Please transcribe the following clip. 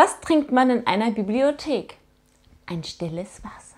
Was trinkt man in einer Bibliothek? Ein stilles Wasser.